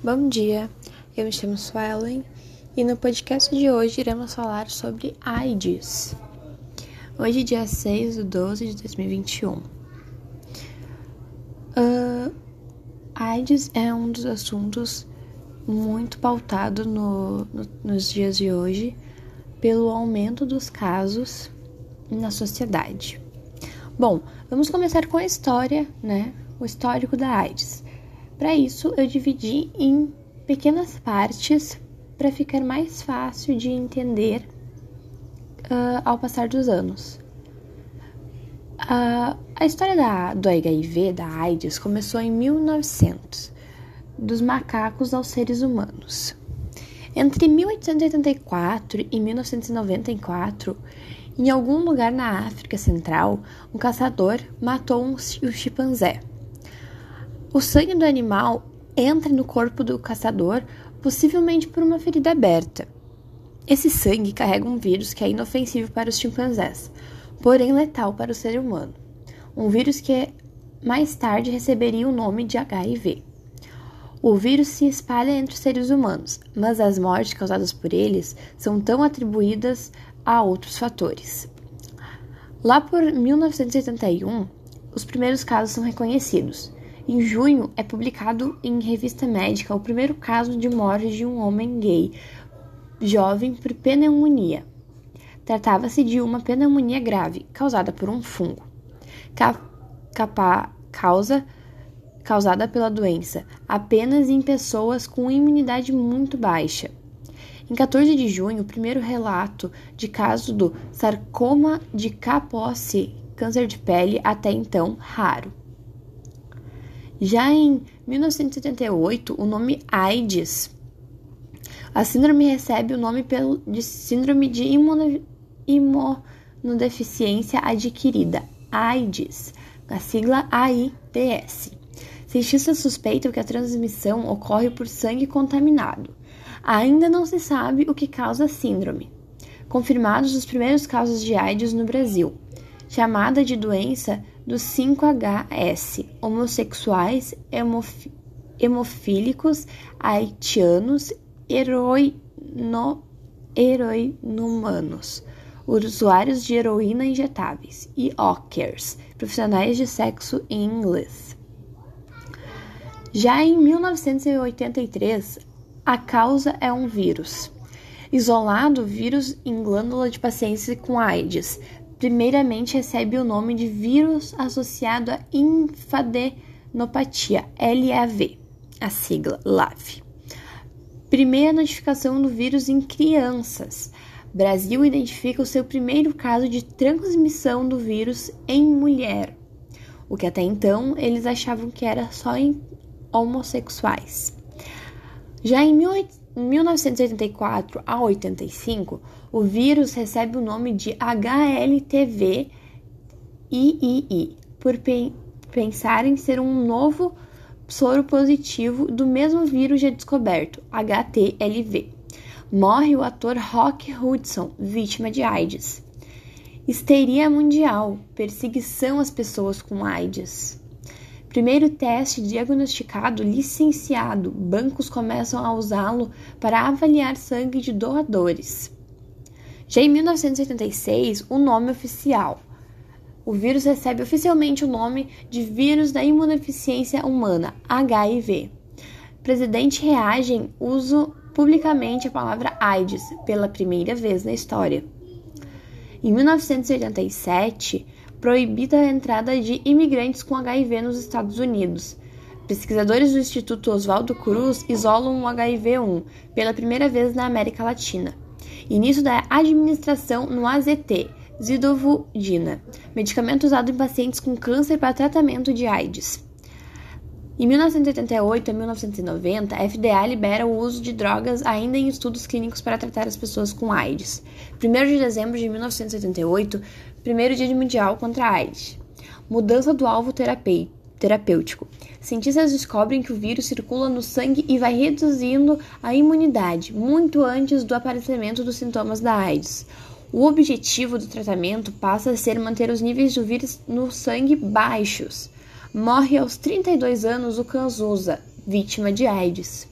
Bom dia, eu me chamo Suelen e no podcast de hoje iremos falar sobre AIDS. Hoje, dia 6 de 12 de 2021. Uh, AIDS é um dos assuntos muito pautado no, no, nos dias de hoje pelo aumento dos casos na sociedade. Bom, vamos começar com a história, né? O histórico da AIDS. Para isso, eu dividi em pequenas partes para ficar mais fácil de entender uh, ao passar dos anos. Uh, a história da, do HIV, da AIDS, começou em 1900, dos macacos aos seres humanos. Entre 1884 e 1994, em algum lugar na África Central, um caçador matou um, um chimpanzé. O sangue do animal entra no corpo do caçador, possivelmente por uma ferida aberta. Esse sangue carrega um vírus que é inofensivo para os chimpanzés, porém letal para o ser humano. Um vírus que mais tarde receberia o nome de HIV. O vírus se espalha entre os seres humanos, mas as mortes causadas por eles são tão atribuídas a outros fatores. Lá por 1981, os primeiros casos são reconhecidos. Em junho, é publicado em revista médica o primeiro caso de morte de um homem gay jovem por pneumonia. Tratava-se de uma pneumonia grave causada por um fungo. Capa causa causada pela doença apenas em pessoas com imunidade muito baixa. Em 14 de junho, o primeiro relato de caso do sarcoma de Kaposi, câncer de pele até então raro. Já em 1978, o nome AIDS. A síndrome recebe o nome de Síndrome de Imunodeficiência Adquirida, AIDS, a sigla AIDS. Cientistas suspeitam que a transmissão ocorre por sangue contaminado. Ainda não se sabe o que causa a síndrome. Confirmados os primeiros casos de AIDS no Brasil, chamada de doença dos 5HS, homossexuais, hemof hemofílicos, haitianos, heroino, heroinumanos, usuários de heroína injetáveis e hawkers, profissionais de sexo em inglês. Já em 1983, a causa é um vírus. Isolado, vírus em glândula de pacientes com AIDS, primeiramente recebe o nome de vírus associado à infadenopatia, LAV, a sigla LAV. Primeira notificação do vírus em crianças. Brasil identifica o seu primeiro caso de transmissão do vírus em mulher, o que até então eles achavam que era só em homossexuais. Já em 1984 a 85, o vírus recebe o nome de HLTV III, por pe pensar em ser um novo soro positivo do mesmo vírus já descoberto, HTLV. Morre o ator Rock Hudson, vítima de AIDS. Histeria mundial, perseguição às pessoas com AIDS. Primeiro teste diagnosticado licenciado, bancos começam a usá-lo para avaliar sangue de doadores. Já em 1986, o nome oficial. O vírus recebe oficialmente o nome de vírus da imunodeficiência humana, HIV. Presidente reage em uso publicamente a palavra AIDS pela primeira vez na história. Em 1987, proibida a entrada de imigrantes com HIV nos Estados Unidos. Pesquisadores do Instituto Oswaldo Cruz isolam o HIV-1 pela primeira vez na América Latina. Início da administração no AZT, zidovudina, medicamento usado em pacientes com câncer para tratamento de AIDS. Em 1988 a 1990, a FDA libera o uso de drogas ainda em estudos clínicos para tratar as pessoas com AIDS. 1 de dezembro de 1988, primeiro dia mundial contra a AIDS. Mudança do alvo terapêutico. Cientistas descobrem que o vírus circula no sangue e vai reduzindo a imunidade muito antes do aparecimento dos sintomas da AIDS. O objetivo do tratamento passa a ser manter os níveis do vírus no sangue baixos. Morre aos 32 anos o Cazuza, vítima de AIDS.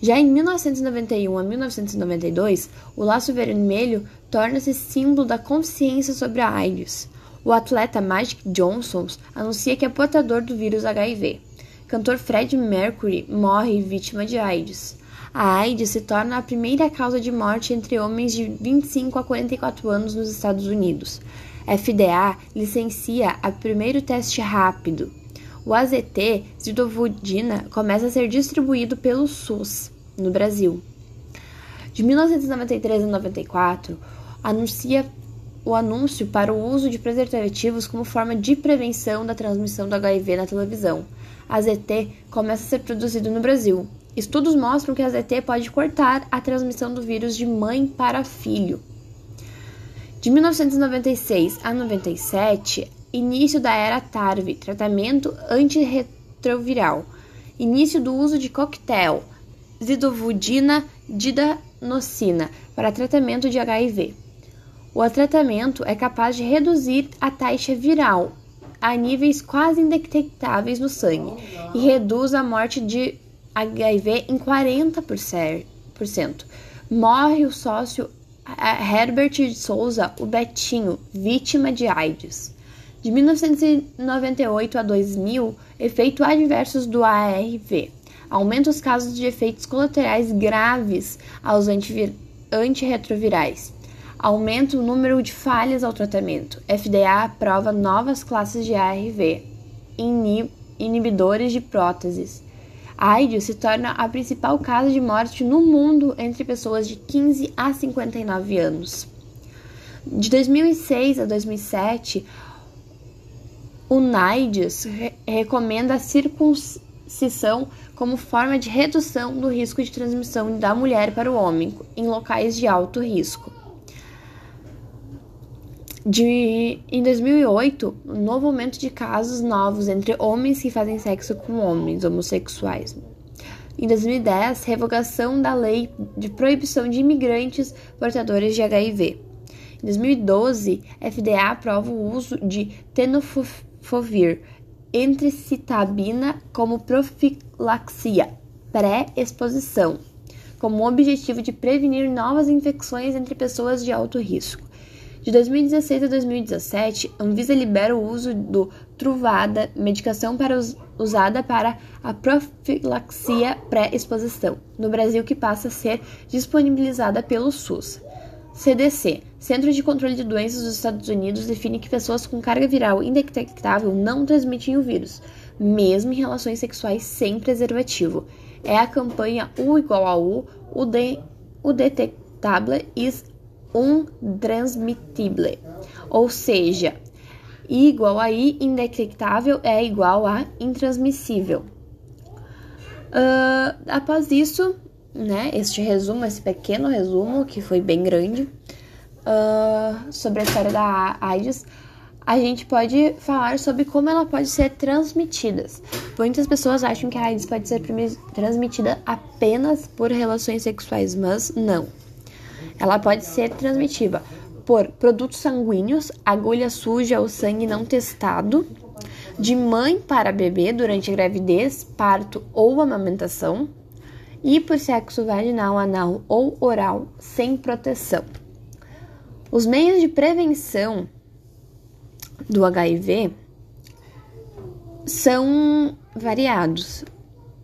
Já em 1991 a 1992, o laço vermelho torna-se símbolo da consciência sobre a AIDS. O atleta Magic Johnson anuncia que é portador do vírus HIV. Cantor Fred Mercury morre vítima de AIDS. A AIDS se torna a primeira causa de morte entre homens de 25 a 44 anos nos Estados Unidos. FDA licencia o primeiro teste rápido. O AZT zidovudina começa a ser distribuído pelo SUS no Brasil. De 1993 a 94, anuncia o anúncio para o uso de preservativos como forma de prevenção da transmissão do HIV na televisão. A ZT começa a ser produzido no Brasil. Estudos mostram que a ZT pode cortar a transmissão do vírus de mãe para filho. De 1996 a 97, início da era TARV, tratamento antirretroviral. Início do uso de coquetel zidovudina didanocina para tratamento de HIV. O tratamento é capaz de reduzir a taxa viral a níveis quase indetectáveis no sangue e reduz a morte de HIV em 40%. Morre o sócio Herbert de Souza, o Betinho, vítima de AIDS. De 1998 a 2000, efeitos adversos do ARV aumenta os casos de efeitos colaterais graves aos antirretrovirais, aumenta o número de falhas ao tratamento. FDA aprova novas classes de ARV, inibidores de próteses. AIDS se torna a principal causa de morte no mundo entre pessoas de 15 a 59 anos. De 2006 a 2007, o NIDES recomenda a circuncisão como forma de redução do risco de transmissão da mulher para o homem em locais de alto risco. De, em 2008, um novo aumento de casos novos entre homens que fazem sexo com homens homossexuais. Em 2010, revogação da lei de proibição de imigrantes portadores de HIV. Em 2012, FDA aprova o uso de tenofovir entre citabina como profilaxia pré-exposição, como objetivo de prevenir novas infecções entre pessoas de alto risco. De 2016 a 2017, a Anvisa libera o uso do Truvada, medicação para us usada para a profilaxia pré-exposição, no Brasil que passa a ser disponibilizada pelo SUS. CDC, Centro de Controle de Doenças dos Estados Unidos, define que pessoas com carga viral indetectável não transmitem o vírus, mesmo em relações sexuais sem preservativo. É a campanha U igual a U, o, de, o detectable is untransmitible, ou seja, igual a I indetectável é igual a intransmissível. Uh, após isso, né, este resumo, esse pequeno resumo, que foi bem grande, uh, sobre a história da AIDS, a gente pode falar sobre como ela pode ser transmitida. Muitas pessoas acham que a AIDS pode ser transmitida apenas por relações sexuais, mas não. Ela pode ser transmitida por produtos sanguíneos, agulha suja ou sangue não testado, de mãe para bebê durante gravidez, parto ou amamentação, e por sexo vaginal, anal ou oral sem proteção. Os meios de prevenção do HIV são variados.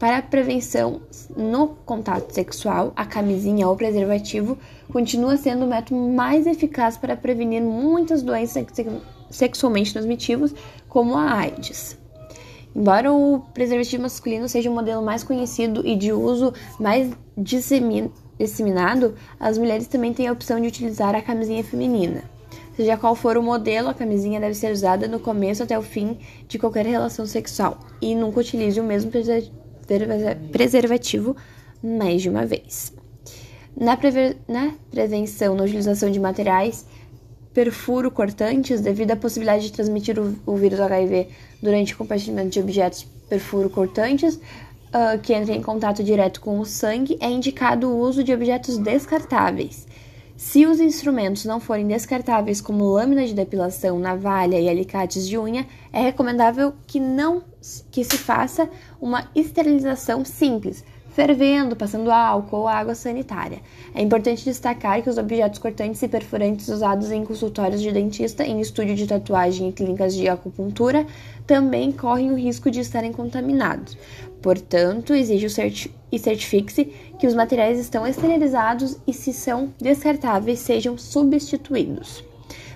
Para a prevenção no contato sexual, a camisinha ou preservativo continua sendo o método mais eficaz para prevenir muitas doenças sexualmente transmissíveis, como a AIDS. Embora o preservativo masculino seja o modelo mais conhecido e de uso mais disseminado, as mulheres também têm a opção de utilizar a camisinha feminina. Seja qual for o modelo, a camisinha deve ser usada no começo até o fim de qualquer relação sexual e nunca utilize o mesmo preservativo mais de uma vez. Na, na prevenção na utilização de materiais perfuro cortantes, devido à possibilidade de transmitir o, o vírus HIV durante o compartilhamento de objetos perfuro cortantes, uh, que entrem em contato direto com o sangue, é indicado o uso de objetos descartáveis. Se os instrumentos não forem descartáveis, como lâmina de depilação, navalha e alicates de unha, é recomendável que não que se faça uma esterilização simples, fervendo, passando álcool ou água sanitária. É importante destacar que os objetos cortantes e perfurantes usados em consultórios de dentista, em estúdio de tatuagem e clínicas de acupuntura também correm o risco de estarem contaminados. Portanto, exige o certi e certifique-se que os materiais estão esterilizados e, se são descartáveis, sejam substituídos.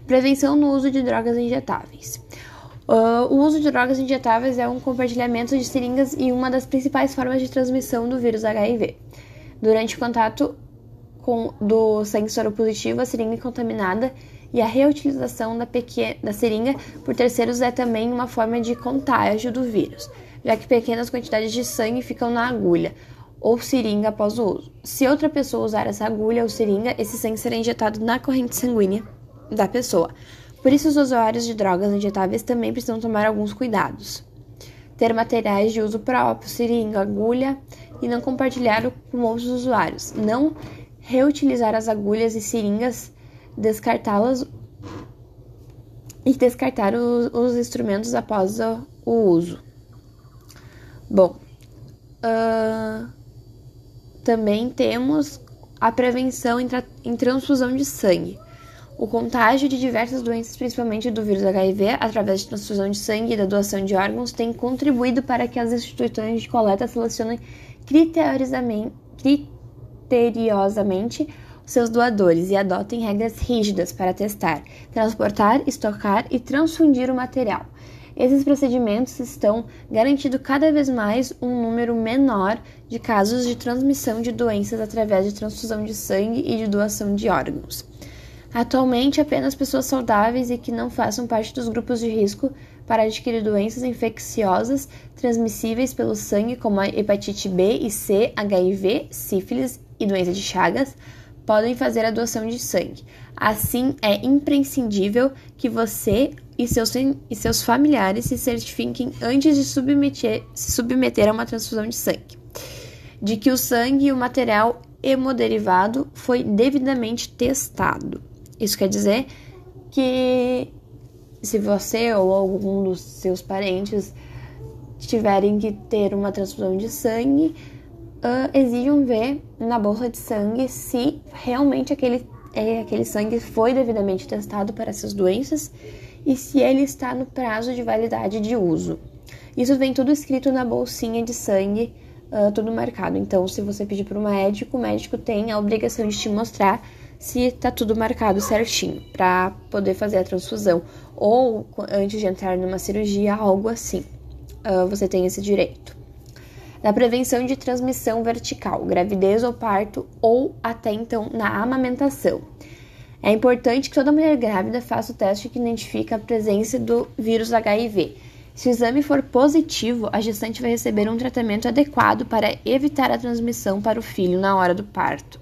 Prevenção no uso de drogas injetáveis. Uh, o uso de drogas injetáveis é um compartilhamento de seringas e uma das principais formas de transmissão do vírus HIV. Durante o contato com, do sangue soropositivo, a seringa contaminada e a reutilização da, pequena, da seringa por terceiros é também uma forma de contágio do vírus, já que pequenas quantidades de sangue ficam na agulha ou seringa após o uso. Se outra pessoa usar essa agulha ou seringa, esse sangue será injetado na corrente sanguínea da pessoa. Por isso, os usuários de drogas injetáveis também precisam tomar alguns cuidados. Ter materiais de uso próprio, seringa, agulha e não compartilhar com outros usuários. Não reutilizar as agulhas e seringas, descartá-las e descartar os, os, instrumentos após o, o uso. Bom, uh, também temos a prevenção em, em transfusão de sangue. O contágio de diversas doenças, principalmente do vírus HIV, através de transfusão de sangue e da doação de órgãos, tem contribuído para que as instituições de coleta selecionem criteriosamente seus doadores e adotem regras rígidas para testar, transportar, estocar e transfundir o material. Esses procedimentos estão garantindo cada vez mais um número menor de casos de transmissão de doenças através de transfusão de sangue e de doação de órgãos. Atualmente, apenas pessoas saudáveis e que não façam parte dos grupos de risco para adquirir doenças infecciosas transmissíveis pelo sangue, como a hepatite B e C, HIV, sífilis e doença de Chagas, podem fazer a doação de sangue. Assim, é imprescindível que você e seus, e seus familiares se certifiquem antes de submeter, se submeter a uma transfusão de sangue, de que o sangue e o material hemoderivado foi devidamente testado. Isso quer dizer que se você ou algum dos seus parentes tiverem que ter uma transfusão de sangue, uh, exijam ver na bolsa de sangue se realmente aquele, é, aquele sangue foi devidamente testado para essas doenças e se ele está no prazo de validade de uso. Isso vem tudo escrito na bolsinha de sangue, uh, tudo marcado. Então, se você pedir para o médico, o médico tem a obrigação de te mostrar se está tudo marcado certinho para poder fazer a transfusão ou antes de entrar numa cirurgia, algo assim. Uh, você tem esse direito. Na prevenção de transmissão vertical, gravidez ou parto ou até então na amamentação. É importante que toda mulher grávida faça o teste que identifica a presença do vírus HIV. Se o exame for positivo, a gestante vai receber um tratamento adequado para evitar a transmissão para o filho na hora do parto.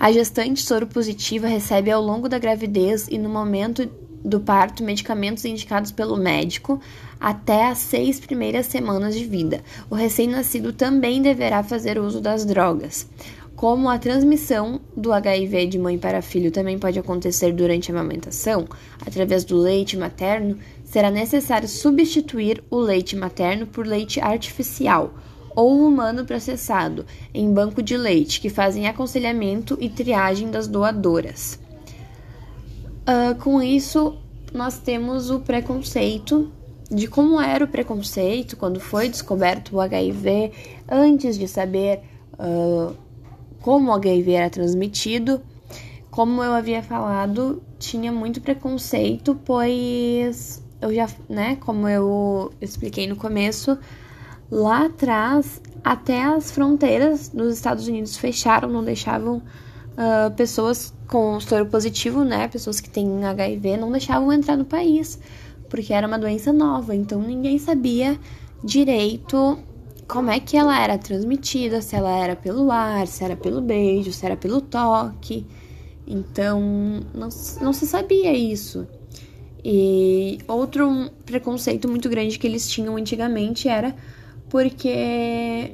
A gestante soro positiva recebe ao longo da gravidez e no momento do parto medicamentos indicados pelo médico até as seis primeiras semanas de vida. O recém-nascido também deverá fazer uso das drogas. Como a transmissão do HIV de mãe para filho também pode acontecer durante a amamentação, através do leite materno, será necessário substituir o leite materno por leite artificial ou humano processado em banco de leite, que fazem aconselhamento e triagem das doadoras. Uh, com isso, nós temos o preconceito de como era o preconceito quando foi descoberto o HIV, antes de saber uh, como o HIV era transmitido. Como eu havia falado, tinha muito preconceito, pois eu já, né, como eu expliquei no começo, Lá atrás, até as fronteiras dos Estados Unidos fecharam, não deixavam uh, pessoas com soro positivo, né? Pessoas que têm HIV, não deixavam entrar no país, porque era uma doença nova, então ninguém sabia direito como é que ela era transmitida, se ela era pelo ar, se era pelo beijo, se era pelo toque. Então, não, não se sabia isso. E outro preconceito muito grande que eles tinham antigamente era porque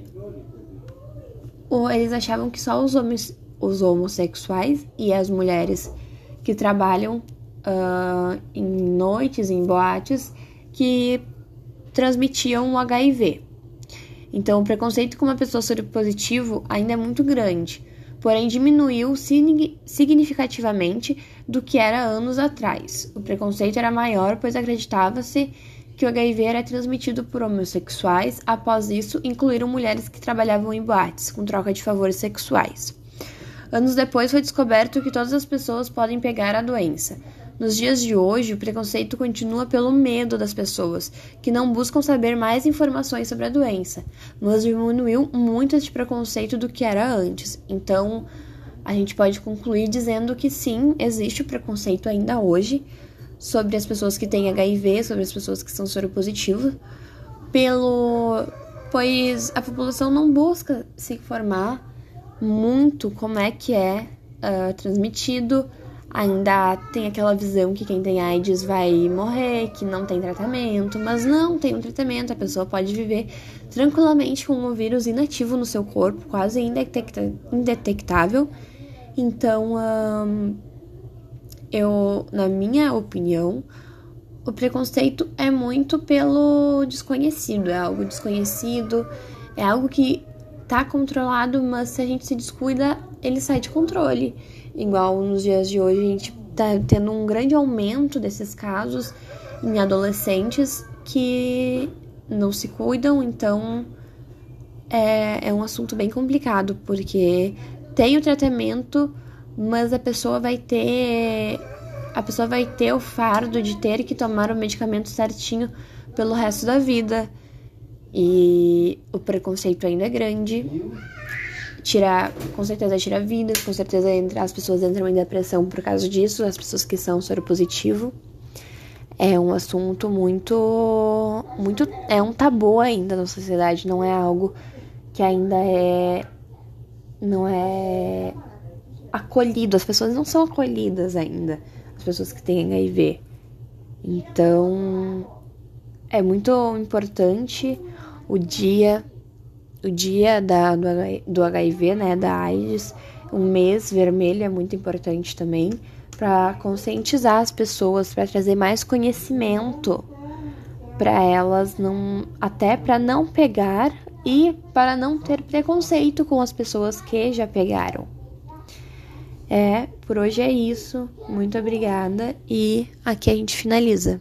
eles achavam que só os, homens, os homossexuais e as mulheres que trabalham uh, em noites, em boates, que transmitiam o HIV. Então, o preconceito com uma pessoa soropositivo ainda é muito grande, porém diminuiu significativamente do que era anos atrás. O preconceito era maior, pois acreditava-se que o HIV era transmitido por homossexuais. Após isso, incluíram mulheres que trabalhavam em boates, com troca de favores sexuais. Anos depois, foi descoberto que todas as pessoas podem pegar a doença. Nos dias de hoje, o preconceito continua pelo medo das pessoas, que não buscam saber mais informações sobre a doença, mas diminuiu muito esse preconceito do que era antes. Então, a gente pode concluir dizendo que sim, existe o preconceito ainda hoje sobre as pessoas que têm HIV, sobre as pessoas que são soropositivas, pelo pois a população não busca se informar muito como é que é uh, transmitido ainda tem aquela visão que quem tem AIDS vai morrer, que não tem tratamento, mas não tem um tratamento, a pessoa pode viver tranquilamente com um vírus inativo no seu corpo, quase indetectável. Então, eu, na minha opinião, o preconceito é muito pelo desconhecido, é algo desconhecido, é algo que tá controlado, mas se a gente se descuida, ele sai de controle. Igual nos dias de hoje, a gente tá tendo um grande aumento desses casos em adolescentes que não se cuidam, então é, é um assunto bem complicado, porque tem o tratamento, mas a pessoa vai ter. A pessoa vai ter o fardo de ter que tomar o medicamento certinho pelo resto da vida. E o preconceito ainda é grande tira, com certeza tira vidas, com certeza as pessoas entram em depressão por causa disso, as pessoas que são soropositivo. É um assunto muito muito é um tabu ainda na sociedade, não é algo que ainda é não é acolhido, as pessoas não são acolhidas ainda, as pessoas que têm HIV. Então, é muito importante o dia o dia da, do, do HIV, né, da AIDS, um mês vermelho é muito importante também para conscientizar as pessoas, para trazer mais conhecimento para elas não até para não pegar e para não ter preconceito com as pessoas que já pegaram. É, por hoje é isso. Muito obrigada e aqui a gente finaliza.